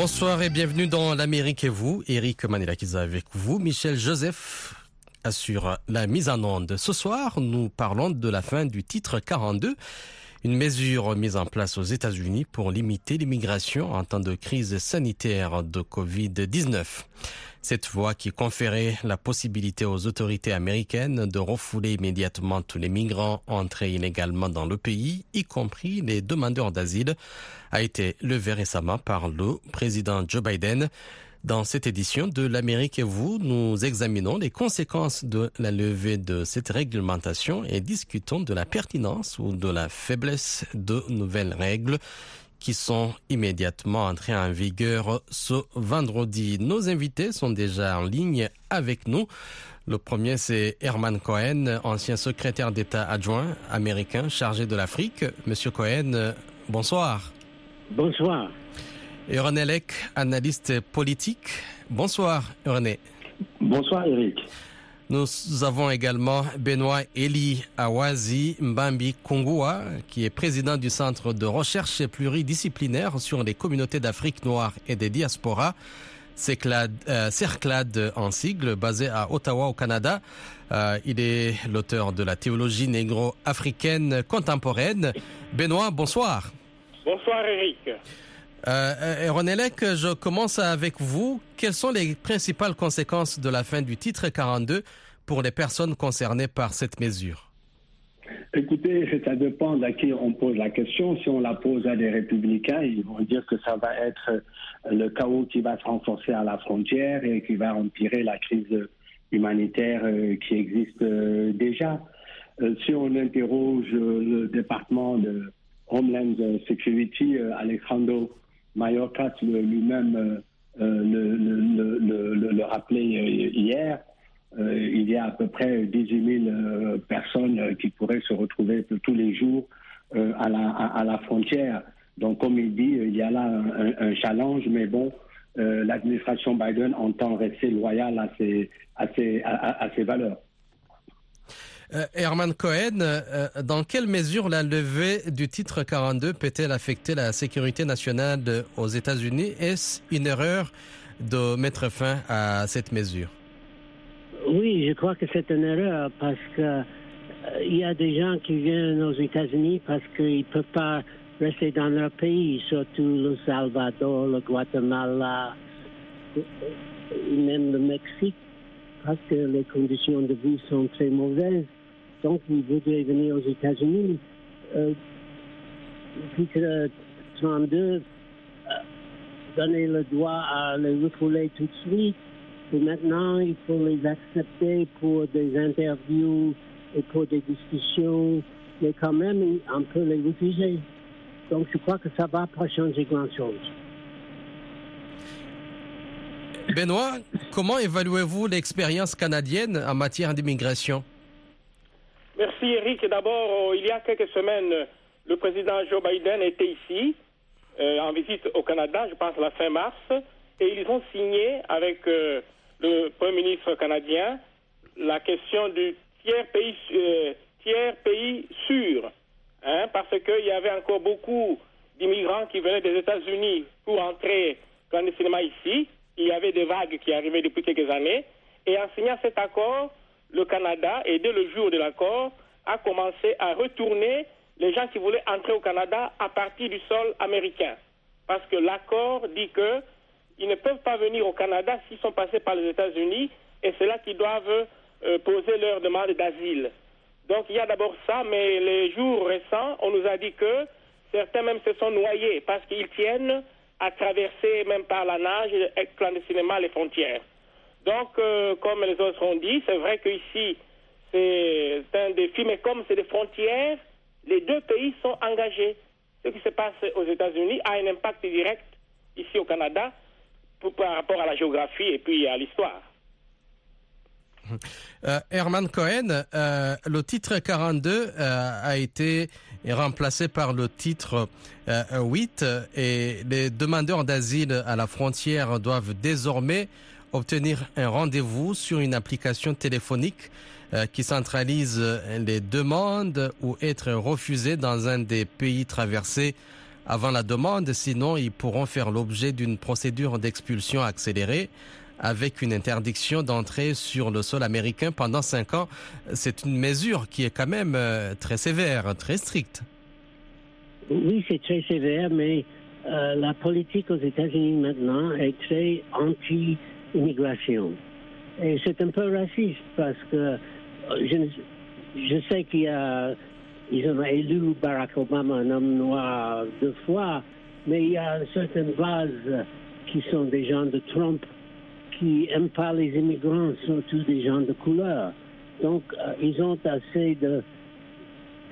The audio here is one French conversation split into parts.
Bonsoir et bienvenue dans l'Amérique et vous. Eric Manelakiza avec vous. Michel Joseph assure la mise en onde. Ce soir, nous parlons de la fin du titre 42, une mesure mise en place aux États-Unis pour limiter l'immigration en temps de crise sanitaire de Covid-19. Cette voie qui conférait la possibilité aux autorités américaines de refouler immédiatement tous les migrants entrés illégalement dans le pays, y compris les demandeurs d'asile, a été levée récemment par le président Joe Biden. Dans cette édition de l'Amérique et vous, nous examinons les conséquences de la levée de cette réglementation et discutons de la pertinence ou de la faiblesse de nouvelles règles qui sont immédiatement entrées en vigueur ce vendredi. Nos invités sont déjà en ligne avec nous. Le premier, c'est Herman Cohen, ancien secrétaire d'État adjoint américain chargé de l'Afrique. Monsieur Cohen, bonsoir. Bonsoir. Et René Lec, analyste politique. Bonsoir, René. Bonsoir, Eric. Nous avons également Benoît Eli Awazi Mbambi Kongua, qui est président du Centre de recherche pluridisciplinaire sur les communautés d'Afrique noire et des diasporas, CERCLAD, euh, CERCLAD en sigle, basé à Ottawa au Canada. Euh, il est l'auteur de la théologie négro-africaine contemporaine. Benoît, bonsoir. Bonsoir Eric. Euh, René Lec, je commence avec vous. Quelles sont les principales conséquences de la fin du titre 42 pour les personnes concernées par cette mesure? Écoutez, ça dépend à qui on pose la question. Si on la pose à des républicains, ils vont dire que ça va être le chaos qui va se renforcer à la frontière et qui va empirer la crise humanitaire euh, qui existe euh, déjà. Euh, si on interroge le département de Homeland Security, Alejandro Mayorkas lui-même le, le, le, le, rappelait hier, euh, il y a à peu près 18 000 euh, personnes qui pourraient se retrouver tous les jours euh, à, la, frontière. Donc, comme il dit, il y a là un, challenge, mais bon, l'administration Biden entend rester loyale à ses valeurs. Euh, Herman Cohen, euh, dans quelle mesure la levée du titre 42 peut-elle affecter la sécurité nationale aux États-Unis? Est-ce une erreur de mettre fin à cette mesure? Oui, je crois que c'est une erreur parce que euh, il y a des gens qui viennent aux États-Unis parce qu'ils ne peuvent pas rester dans leur pays, surtout le Salvador, le Guatemala, même le Mexique, parce que les conditions de vie sont très mauvaises donc ils voudraient venir aux États-Unis. Euh, titre 32, euh, donner le droit à les refouler tout de suite. Et maintenant, il faut les accepter pour des interviews et pour des discussions, mais quand même, on peut les refuser. Donc, je crois que ça va pas changer grand-chose. Benoît, comment évaluez-vous l'expérience canadienne en matière d'immigration? Merci Eric. D'abord, il y a quelques semaines, le président Joe Biden était ici euh, en visite au Canada, je pense la fin mars, et ils ont signé avec euh, le Premier ministre canadien la question du tiers pays, euh, tiers pays sûr, hein, parce qu'il y avait encore beaucoup d'immigrants qui venaient des États-Unis pour entrer clandestinement ici. Il y avait des vagues qui arrivaient depuis quelques années. Et en signant cet accord, le Canada, et dès le jour de l'accord, a commencé à retourner les gens qui voulaient entrer au Canada à partir du sol américain. Parce que l'accord dit que ils ne peuvent pas venir au Canada s'ils sont passés par les États-Unis et c'est là qu'ils doivent euh, poser leur demande d'asile. Donc il y a d'abord ça, mais les jours récents, on nous a dit que certains même se sont noyés parce qu'ils tiennent à traverser même par la nage clandestinement les frontières. Donc, euh, comme les autres ont dit, c'est vrai qu'ici, c'est un défi, mais comme c'est des frontières, les deux pays sont engagés. ce qui se passe aux États-Unis a un impact direct ici au Canada par rapport à la géographie et puis à l'histoire. Euh, Herman Cohen, euh, le titre 42 euh, a été remplacé par le titre euh, 8 et les demandeurs d'asile à la frontière doivent désormais obtenir un rendez-vous sur une application téléphonique qui centralise les demandes ou être refusés dans un des pays traversés avant la demande, sinon ils pourront faire l'objet d'une procédure d'expulsion accélérée avec une interdiction d'entrer sur le sol américain pendant cinq ans. C'est une mesure qui est quand même euh, très sévère, très stricte. Oui, c'est très sévère, mais euh, la politique aux États-Unis maintenant est très anti-immigration. Et c'est un peu raciste parce que euh, je, ne- je sais qu'il ont élu Barack Obama, un homme noir, deux fois, mais il y a certaines bases qui sont des gens de Trump qui n'aiment pas les immigrants, surtout des gens de couleur. Donc, euh, ils ont assez de,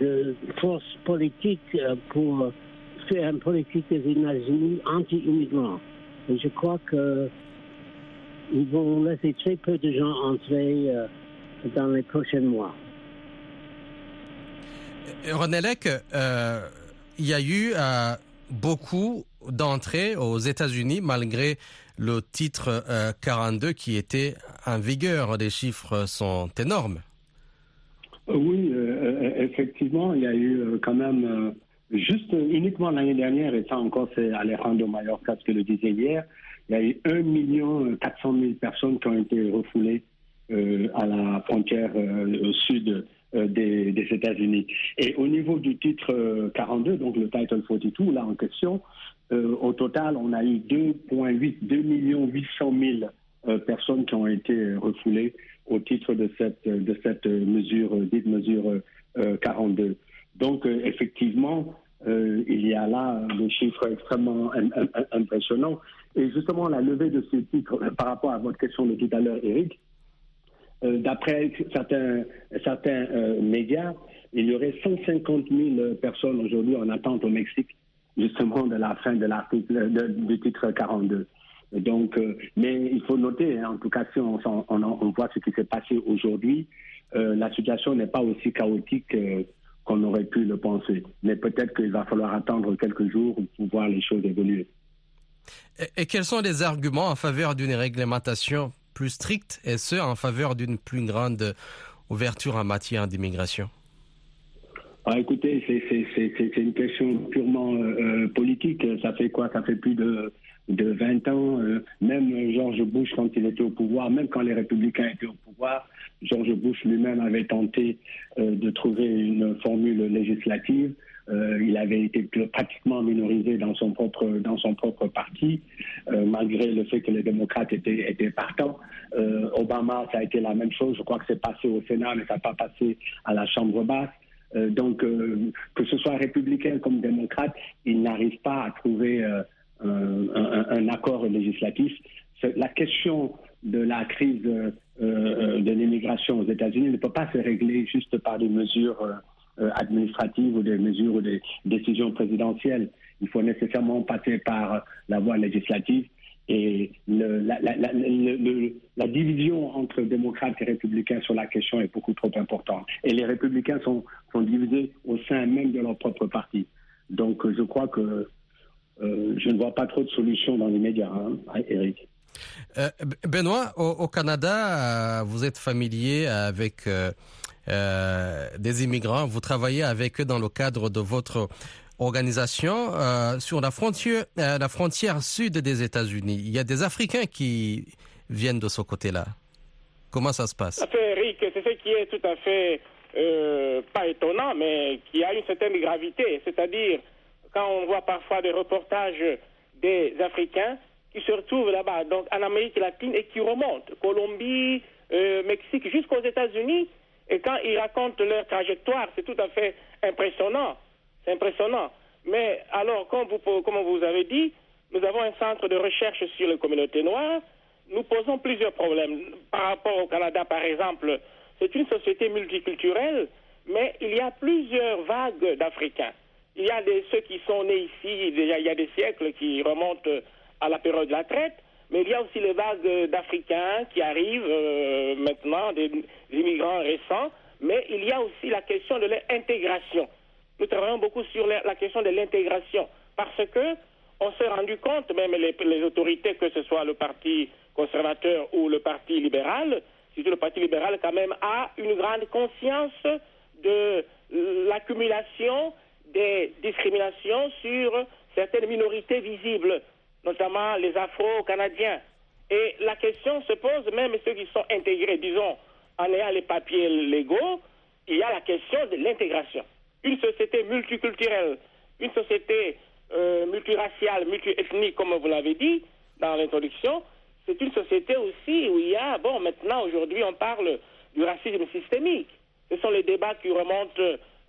de force politique euh, pour faire une politique des États-Unis anti-immigrants. Je crois que ils vont laisser très peu de gens entrer euh, dans les prochains mois. Euh, René Lec, euh, il y a eu euh, beaucoup d'entrées aux États-Unis malgré le titre euh, 42 qui était en vigueur. Les chiffres sont énormes. Oui, effectivement, il y a eu quand même, euh, juste uniquement l'année dernière, et ça encore c'est Alejandro Mayorkas qui le disait hier, il y a eu 1 million 400 000 personnes qui ont été refoulées à la frontière euh, sud euh, des, États-Unis. Et au niveau du titre euh, 42, donc le Title 42, là en question, euh, au total, on a eu 2,8, 2 millions 800 000 euh, personnes qui ont été refoulées au titre de cette, de cette mesure, euh, dite mesure euh, 42. Donc, euh, effectivement, euh, il y a là des chiffres extrêmement im- im- impressionnants. Et justement, la levée de ces titres, euh, par rapport à votre question de tout à l'heure, Eric, euh, d'après certains, certains euh, médias, il y aurait 150 000 personnes aujourd'hui en attente au Mexique, justement de la fin de l'article de- du titre 42. Donc, euh, mais il faut noter, hein, en tout cas, si on, on, voit ce qui s'est passé aujourd'hui, euh, la situation n'est pas aussi chaotique euh, qu'on aurait pu le penser. Mais peut-être qu'il va falloir attendre quelques jours pour voir les choses évoluer. Et quels sont les arguments en faveur d'une réglementation plus stricte et ce, en faveur d'une plus grande ouverture en matière d'immigration Ah, écoutez, c'est- une question purement euh, euh, politique. Ça fait quoi? Ça fait plus de, de 20 ans. euh, même George Bush, quand il était au pouvoir, même quand les républicains étaient au pouvoir, George Bush lui-même avait tenté de trouver une formule législative. Euh, il avait été pratiquement minorisé dans son propre dans son propre parti, euh, malgré le fait que les démocrates étaient étaient partants. Euh, Obama, ça a été la même chose. Je crois que c'est passé au Sénat, mais ça n'a pas passé à la Chambre basse. Donc, que ce soit républicain comme démocrate, ils n'arrivent pas à trouver un, accord législatif. La question de la crise de l'immigration aux États-Unis ne peut pas se régler juste par des mesures administratives ou des mesures ou des décisions présidentielles. Il faut nécessairement passer par la voie législative. Et la, division entre démocrates et républicains sur la question est beaucoup trop importante. Et les républicains sont, divisés au sein même de leur propre parti. Donc euh, je crois que euh, je ne vois pas trop de solutions dans les médias, hein, Eric. Euh, Benoît, au, Canada, euh, vous êtes familier avec euh, des immigrants. Vous travaillez avec eux dans le cadre de votre organisation euh, sur la frontière, euh, la frontière sud des États-Unis. Il y a des Africains qui viennent de ce côté-là. Comment ça se passe? Fait, Eric, c'est ce qui est tout à fait pas étonnant, mais qui a une certaine gravité. C'est-à-dire, quand on voit parfois des reportages des Africains qui se retrouvent là-bas, donc en Amérique latine, et qui remontent, Colombie, Mexique, jusqu'aux États-Unis, et quand ils racontent leur trajectoire, c'est tout à fait impressionnant. C'est impressionnant. Mais alors, comme vous, avez dit, nous avons un centre de recherche sur les communautés noires. Nous posons plusieurs problèmes. Par rapport au Canada, par exemple, c'est une société multiculturelle, mais il y a plusieurs vagues d'Africains. Il y a ceux qui sont nés ici déjà il y a des siècles qui remontent à la période de la traite, mais il y a aussi les vagues d'Africains qui arrivent euh, maintenant, des, immigrants récents, mais il y a aussi la question de l'intégration. Nous travaillons beaucoup sur la, question de l'intégration. Parce que on s'est rendu compte, même les, les, autorités, que ce soit le Parti conservateur ou le Parti libéral, surtout le Parti libéral quand même a une grande conscience de l'accumulation des discriminations sur certaines minorités visibles, notamment les Afro-Canadiens. Et la question se pose, même ceux qui sont intégrés, disons, en ayant les papiers légaux, il y a la question de l'intégration. Une société multiculturelle, une société euh, multiraciale, multiethnique, comme vous l'avez dit dans l'introduction, c'est une société aussi où il y a, bon, maintenant, aujourd'hui, on parle du racisme systémique. Ce sont les débats qui remontent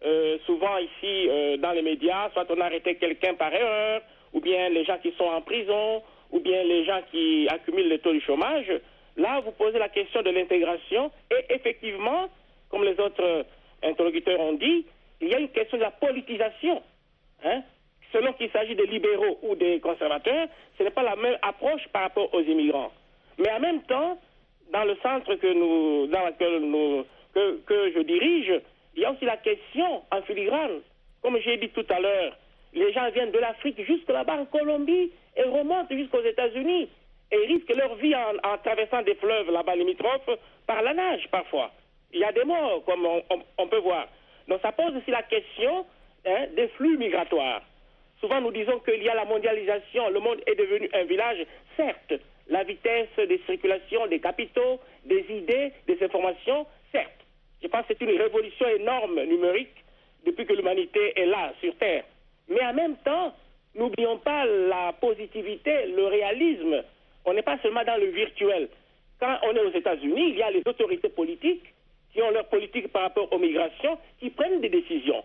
euh, souvent ici euh, dans les médias, soit on a arrêté quelqu'un par erreur, ou bien les gens qui sont en prison, ou bien les gens qui accumulent le taux du chômage. Là, vous posez la question de l'intégration et effectivement, comme les autres interlocuteurs ont dit, il y a une question de la politisation. Hein? Selon qu'il s'agit des libéraux ou des conservateurs, ce n'est pas la même approche par rapport aux immigrants. Mais en même temps, dans le centre que nous, dans lequel nous, que, que je dirige, il y a aussi la question en filigrane. Comme j'ai dit tout à l'heure, les gens viennent de l'Afrique jusque là-bas en Colombie et remontent jusqu'aux États-Unis et risquent leur vie en, traversant des fleuves là-bas limitrophes par la nage parfois. Il y a des morts, comme on peut voir. Donc ça pose aussi la question hein, des flux migratoires. Souvent nous disons qu'il y a la mondialisation, le monde est devenu un village. Certes, la vitesse des circulations des capitaux, des idées, des informations, certes. Je pense que c'est une révolution énorme numérique depuis que l'humanité est là, sur Terre. Mais en même temps, n'oublions pas la positivité, le réalisme. On n'est pas seulement dans le virtuel. Quand on est aux États-Unis, il y a les autorités politiques qui ont leur politique par rapport aux migrations, qui prennent des décisions.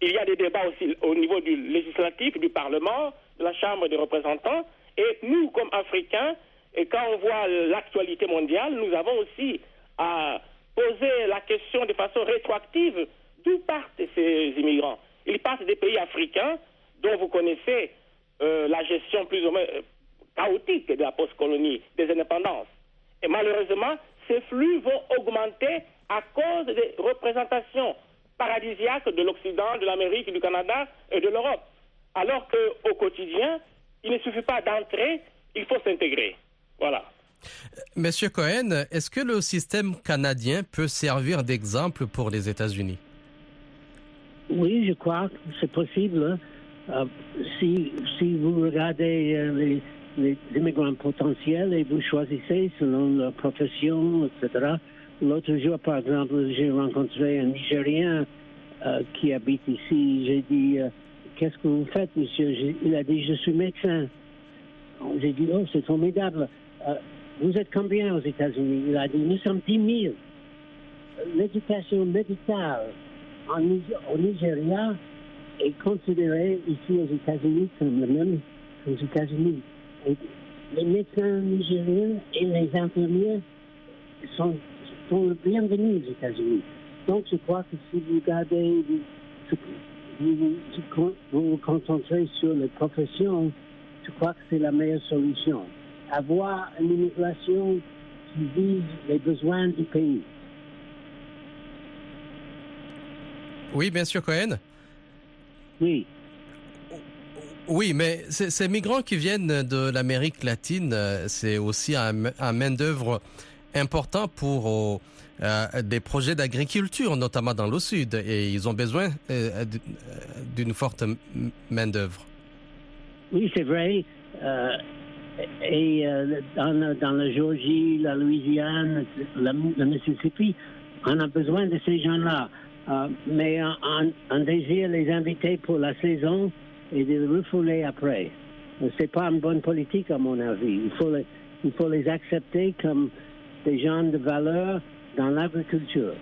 Il y a des débats aussi au niveau du législatif, du Parlement, de la Chambre des représentants. Et nous, comme Africains, et quand on voit l'actualité mondiale, nous avons aussi à poser la question de façon rétroactive d'où partent ces immigrants. Ils partent des pays africains dont vous connaissez euh, la gestion plus ou moins euh, chaotique de la post-colonie, des indépendances. Et malheureusement, ces flux vont augmenter à cause des représentations paradisiaques de l'Occident, de l'Amérique, du Canada et de l'Europe. Alors qu'au quotidien, il ne suffit pas d'entrer, il faut s'intégrer. Voilà. Monsieur Cohen, est-ce que le système canadien peut servir d'exemple pour les États-Unis? Oui, je crois que c'est possible. Euh, si, si vous regardez euh, les, immigrants potentiels et vous choisissez selon leur profession, etc. L'autre jour, par exemple, j'ai rencontré un Nigérien euh, qui habite ici. J'ai dit, qu'est-ce que vous faites, monsieur? Il a dit, je suis médecin. J'ai dit, oh, c'est formidable. Vous êtes combien aux États-Unis? Il a dit, nous sommes 10 000. L'éducation médicale en, au Nigeria est considérée ici aux États-Unis comme le même qu'aux États-Unis. Les médecins nigériens et les infirmiers sont, sont bienvenus aux États-Unis. Donc, je crois que si vous regardez, vous vous, vous, vous concentrez sur les professions, je crois que c'est la meilleure solution. Avoir une immigration qui vise les besoins du pays. Oui, bien sûr, Cohen. Oui. Oui, mais ces migrants qui viennent de l'Amérique latine, c'est aussi un, un main-d'œuvre important pour euh, des projets d'agriculture, notamment dans le sud, et ils ont besoin euh, d'une forte main-d'œuvre. Oui, c'est vrai. Euh, et dans, dans, la Géorgie, la Louisiane, le Mississippi, on a besoin de ces gens-là. Mais on, on désire les inviter pour la saison et de les refouler après. C'est pas une bonne politique, à mon avis. Il faut les, il faut les accepter comme des gens de valeur dans l'agriculture.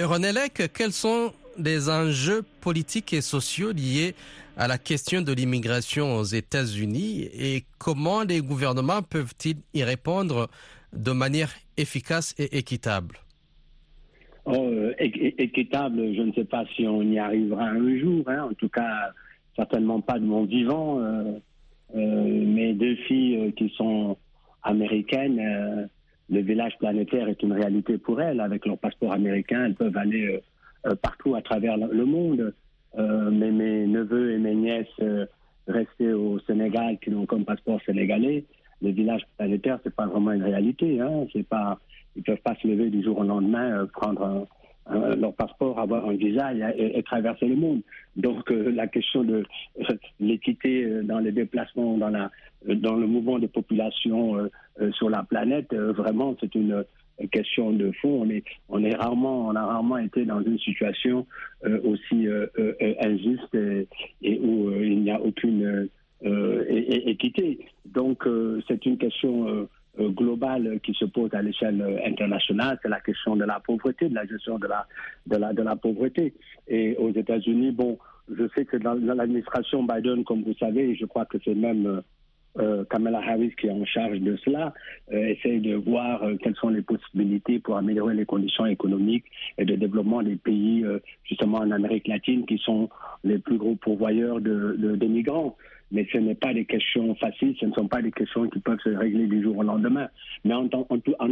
René Lec, quels sont les enjeux politiques et sociaux liés à la question de l'immigration aux États-Unis et comment les gouvernements peuvent-ils y répondre de manière efficace et équitable? Euh, équitable, je ne sais pas si on y arrivera un jour. hein. En tout cas, certainement pas de mon vivant. Euh, euh, mes deux filles qui sont américaines, le village planétaire est une réalité pour elles. Avec leur passeport américain, elles peuvent aller partout à travers le monde. Mais mes neveux et mes nièces restés au Sénégal, qui n'ont comme passeport sénégalais, le village planétaire, c'est pas vraiment une réalité. Hein. C'est pas, ils peuvent pas se lever du jour au lendemain, euh, prendre un- leur passeport, avoir un visa et, traverser le monde. Donc euh, la question de euh, l'équité euh, dans les déplacements, dans la, euh, dans le mouvement de population euh, euh, sur la planète, euh, vraiment, c'est une euh, question de fond. On est, on est rarement, on a rarement été dans une situation euh, aussi euh, euh, euh, injuste et, où euh, il n'y a aucune euh, euh, équité. Donc euh, c'est une question euh, euh, globale qui se pose à l'échelle euh, internationale. C'est la question de la pauvreté, de la gestion de la de la de la pauvreté. Et aux États-Unis, bon, je sais que dans, l'administration Biden, comme vous savez, je crois que c'est même euh, euh, Kamala Harris qui est en charge de cela, euh, essaye de voir euh, quelles sont les possibilités pour améliorer les conditions économiques et de développement des pays, euh, justement en Amérique latine, qui sont les plus gros pourvoyeurs de migrants. Mais ce n'est pas des questions faciles, ce ne sont pas des questions qui peuvent se régler du jour au lendemain. Mais en,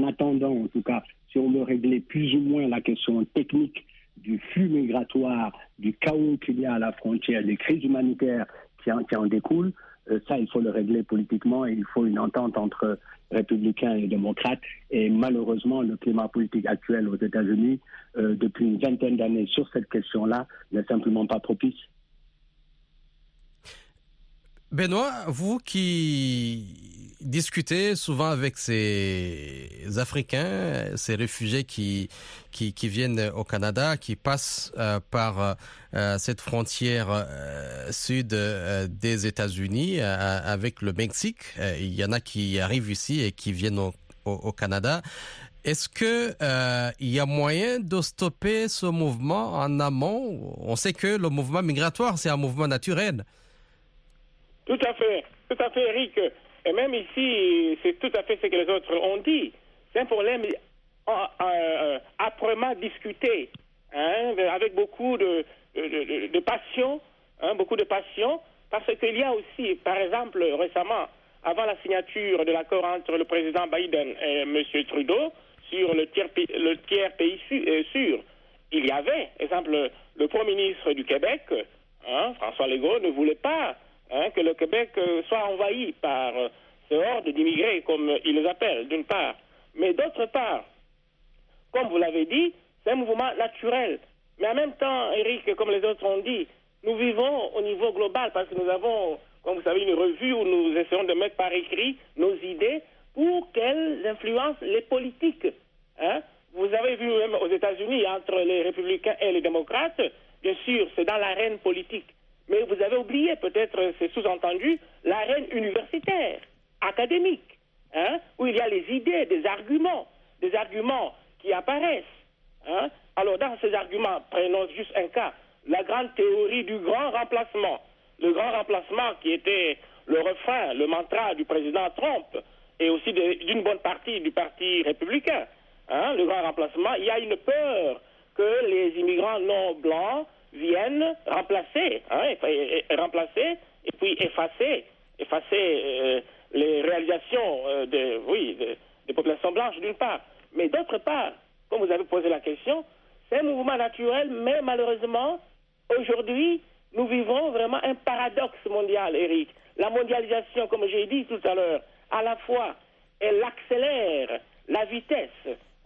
attendant, en tout cas, si on veut régler plus ou moins la question technique du flux migratoire, du chaos qu'il y a à la frontière, des crises humanitaires qui en, qui en découlent, euh, ça, il faut le régler politiquement et il faut une entente entre républicains et démocrates. Et malheureusement, le climat politique actuel aux États-Unis, euh, depuis une vingtaine d'années sur cette question-là, n'est simplement pas propice. Benoît, vous qui discutez souvent avec ces Africains, ces réfugiés qui, qui, viennent au Canada, qui passent euh, par euh, cette frontière euh, sud des États-Unis avec le Mexique, il y en a qui arrivent ici et qui viennent au, Canada. Est-ce que il y a moyen de stopper ce mouvement en amont? On sait que le mouvement migratoire, c'est un mouvement naturel. Tout à fait, tout à fait, Eric. Et même ici, c'est tout à fait ce que les autres ont dit. C'est un problème euh, euh, âprement discuté, hein, avec beaucoup de, passion, hein, beaucoup de passion, parce qu'il y a aussi, par exemple, récemment, avant la signature de l'accord entre le président Biden et M. Trudeau sur le tiers, le tiers pays euh, sûr, il y avait, exemple, le Premier ministre du Québec, hein, François Legault, ne voulait pas hein, que le Québec euh, soit envahi par euh, ce horde d'immigrés, comme euh, ils les appellent, d'une part. Mais d'autre part, comme vous l'avez dit, c'est un mouvement naturel. Mais en même temps, Eric, comme les autres ont dit, nous vivons au niveau global parce que nous avons, comme vous savez, une revue où nous essayons de mettre par écrit nos idées pour qu'elles influencent les politiques. Hein? Vous avez vu même aux États-Unis, entre les républicains et les démocrates, bien sûr, c'est dans l'arène politique. Mais vous avez oublié, peut-être c'est sous-entendu, l'arène universitaire, académique, hein, où il y a les idées, des arguments, des arguments qui apparaissent. hein. Alors, dans ces arguments, prenons juste un cas, la grande théorie du grand remplacement. Le grand remplacement qui était le refrain, le mantra du président Trump et aussi d'une bonne partie du Parti républicain. hein, le grand remplacement, il y a une peur que les immigrants non blancs viennent remplacer, hein, remplacer et puis effacer, effacer euh, les réalisations euh, de, oui, de- des populations blanches d'une part. Mais d'autre part, comme vous avez posé la question, c'est un mouvement naturel, mais malheureusement, aujourd'hui, nous vivons vraiment un paradoxe mondial, Eric. La mondialisation, comme j'ai dit tout à l'heure, à la fois, elle accélère la vitesse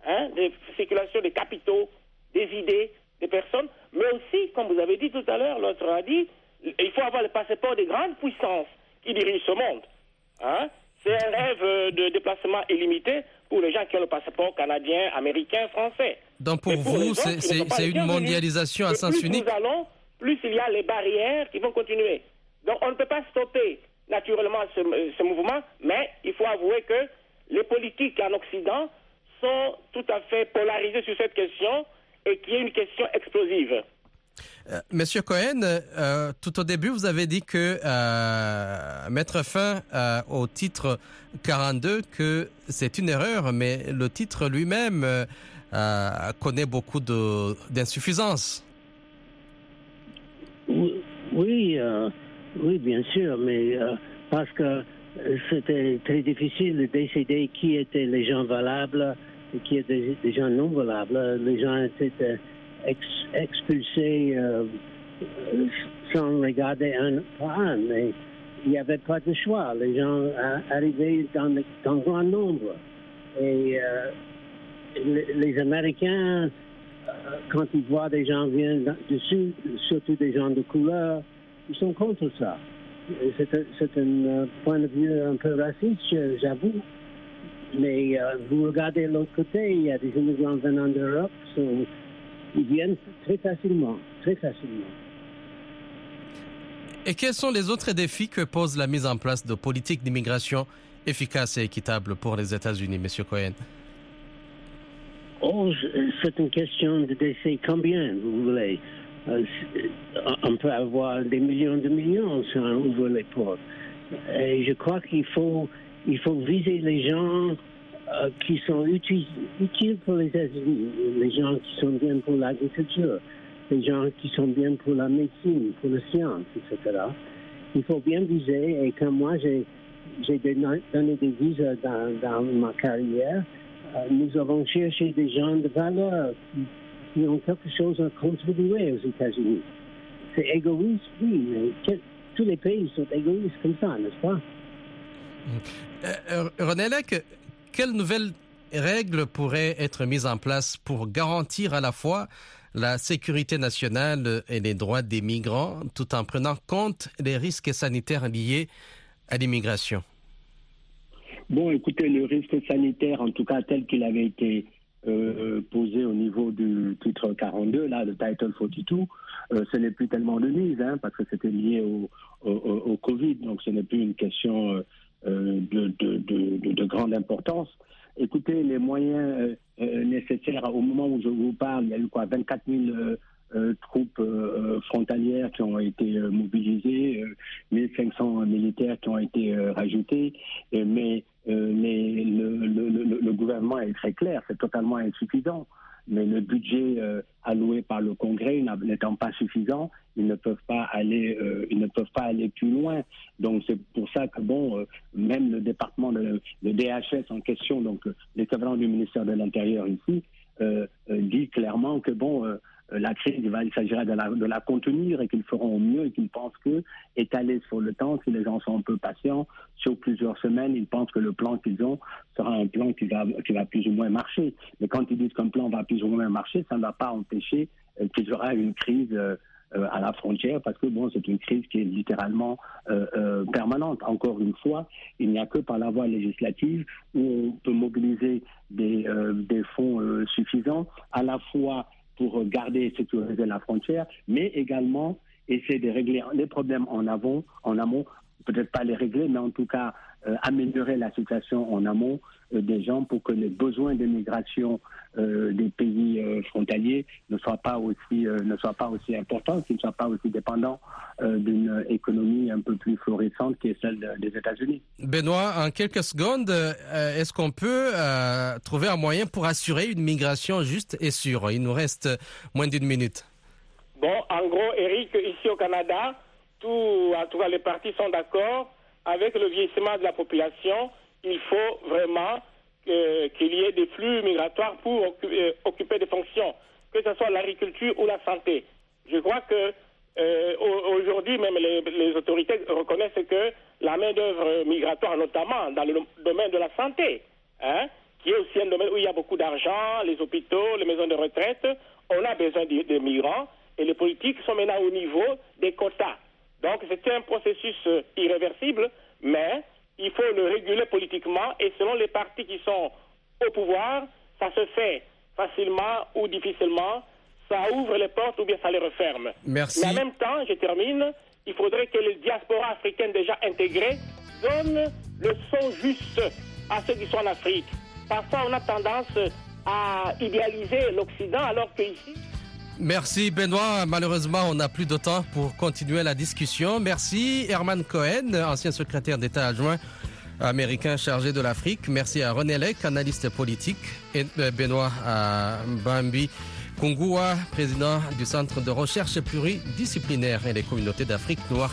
hein, de circulation des capitaux, des idées, des personnes, mais aussi, comme vous avez dit tout à l'heure, l'autre a dit, il faut avoir le passeport des grandes puissances qui dirigent ce monde. Hein? C'est un rêve de déplacement illimité pour les gens qui ont le passeport canadien, américain, français. Donc pour vous, c'est- une mondialisation à sens plus unique nous allons, plus il y a les barrières qui vont continuer. Donc on ne peut pas stopper naturellement ce, ce mouvement, mais il faut avouer que les politiques en Occident sont tout à fait polarisées sur cette question et qui est une question explosive. Euh, Monsieur Cohen, euh, tout au début, vous avez dit que euh, mettre fin euh, au titre 42, que c'est une erreur, mais le titre lui-même connaît beaucoup de- d'insuffisances. Oui, oui, euh, oui, bien sûr, mais euh, parce que c'était très difficile de décider qui étaient les gens valables et qui étaient des gens non valables. Les gens étaient ex- expulsés euh, sans regarder un par un. Mais il n'y avait pas de choix. Les gens arrivaient dans, grand nombre. Et euh, les, Américains euh, quand ils voient des gens venir dessus, surtout des gens de couleur, ils sont contre ça. Et C'est un, point de vue un peu raciste, j'avoue. Mais euh, vous regardez de l'autre côté, il y a des immigrants venant d'Europe, so, ils viennent très facilement, très facilement. Et quels sont les autres défis que pose la mise en place de politiques d'immigration efficaces et équitables pour les États-Unis, Monsieur Cohen? Oh, c'est une question de décès. Combien vous voulez? Euh, c'est- On peut avoir des millions de millions si on ouvre les portes. Et je crois qu'il faut, il faut viser les gens euh, qui sont utiles, pour les États-Unis, les gens qui sont bien pour l'agriculture, les gens qui sont bien pour la médecine, pour la science, etc. Il faut bien viser. Et comme moi, j'ai donné des visas dans, ma carrière, euh, nous avons cherché des gens de valeur qui, ont quelque chose à contribuer aux États-Unis. C'est égoïste, oui, mais tous les pays sont égoïstes comme ça, n'est-ce pas? Euh, euh, René Lec, quelles nouvelles règles pourraient être mises en place pour garantir à la fois la sécurité nationale et les droits des migrants tout en prenant compte des risques sanitaires liés à l'immigration? Bon, écoutez, le risque sanitaire, en tout cas tel qu'il avait été euh, posé au niveau du titre 42, là, le Title 42, euh, ce n'est plus tellement de mise, hein, parce que c'était lié au, Covid, donc ce n'est plus une question euh, de, de, de, de- de grande importance. Écoutez, les moyens euh, euh, nécessaires, au moment où je vous parle, il y a eu quoi 24 000 euh, euh, troupes euh, frontalières qui ont été euh, mobilisées, euh, 1500 militaires qui ont été euh, rajoutés, euh, mais euh, le- le gouvernement est très clair, c'est totalement insuffisant. Mais le budget euh, alloué par le Congrès n'étant pas suffisant, ils ne peuvent pas aller, euh, ils ne peuvent pas aller plus loin. Donc c'est pour ça que bon, euh, même le département de le DHS en question, donc l'équivalent du ministère de l'Intérieur ici, clairement que bon, euh, euh, la crise, il, s'agira de la, de la contenir et qu'ils feront au mieux et qu'ils pensent que étaler sur le temps, si les gens sont un peu patients, sur plusieurs semaines, ils pensent que le plan qu'ils ont sera un plan qui va, qui va plus ou moins marcher. Mais quand ils disent qu'un plan va plus ou moins marcher, ça ne va pas empêcher euh, qu'il y aura une crise euh, à la frontière parce que bon, c'est une crise qui est littéralement euh, euh, permanente. Encore une fois, il n'y a que par la voie législative où on peut mobiliser des, des fonds suffisants, à la fois pour garder et sécuriser la frontière, mais également essayer de régler les problèmes en amont, en amont peut-être pas les régler, mais en tout cas euh, améliorer la situation en amont euh, des gens pour que les besoins de migration euh, des pays euh, frontaliers ne soient pas aussi euh, ne soient pas aussi importants, qu'ils ne soient pas aussi dépendants euh, d'une économie un peu plus florissante qui est celle de- des États-Unis. Benoît, en quelques secondes, euh, est-ce qu'on peut euh, trouver un moyen pour assurer une migration juste et sûre? Il nous reste moins d'une minute. Bon, en gros, Eric, ici au Canada, tout, en tout cas, les partis sont d'accord avec le vieillissement de la population. Il faut vraiment qu'il y ait des flux migratoires pour euh, occuper des fonctions, que ce soit l'agriculture ou la santé. Je crois que euh, au- aujourd'hui, même les, autorités reconnaissent que la main-d'œuvre migratoire, notamment dans le domaine de la santé, hein, qui est aussi un domaine où il y a beaucoup d'argent, les hôpitaux, les maisons de retraite, on a besoin de, de migrants et les politiques sont maintenant au niveau des quotas. Donc c'est un processus euh, irréversible, mais il faut le réguler politiquement et selon les partis qui sont au pouvoir, ça se fait facilement ou difficilement, ça ouvre les portes ou bien ça les referme. Merci. Mais en même temps, je termine, il faudrait que les diasporas africaines déjà intégrées donnent le son juste à ceux qui sont en Afrique. Parfois, on a tendance à idéaliser l'Occident alors qu'ici, Merci Benoît. Malheureusement, on n'a plus de temps pour continuer la discussion. Merci Herman Cohen, ancien secrétaire d'État adjoint américain chargé de l'Afrique. Merci à René Lec, analyste politique, et euh, Benoît Bambi Kungua, président du Centre de recherche pluridisciplinaire et des communautés d'Afrique noire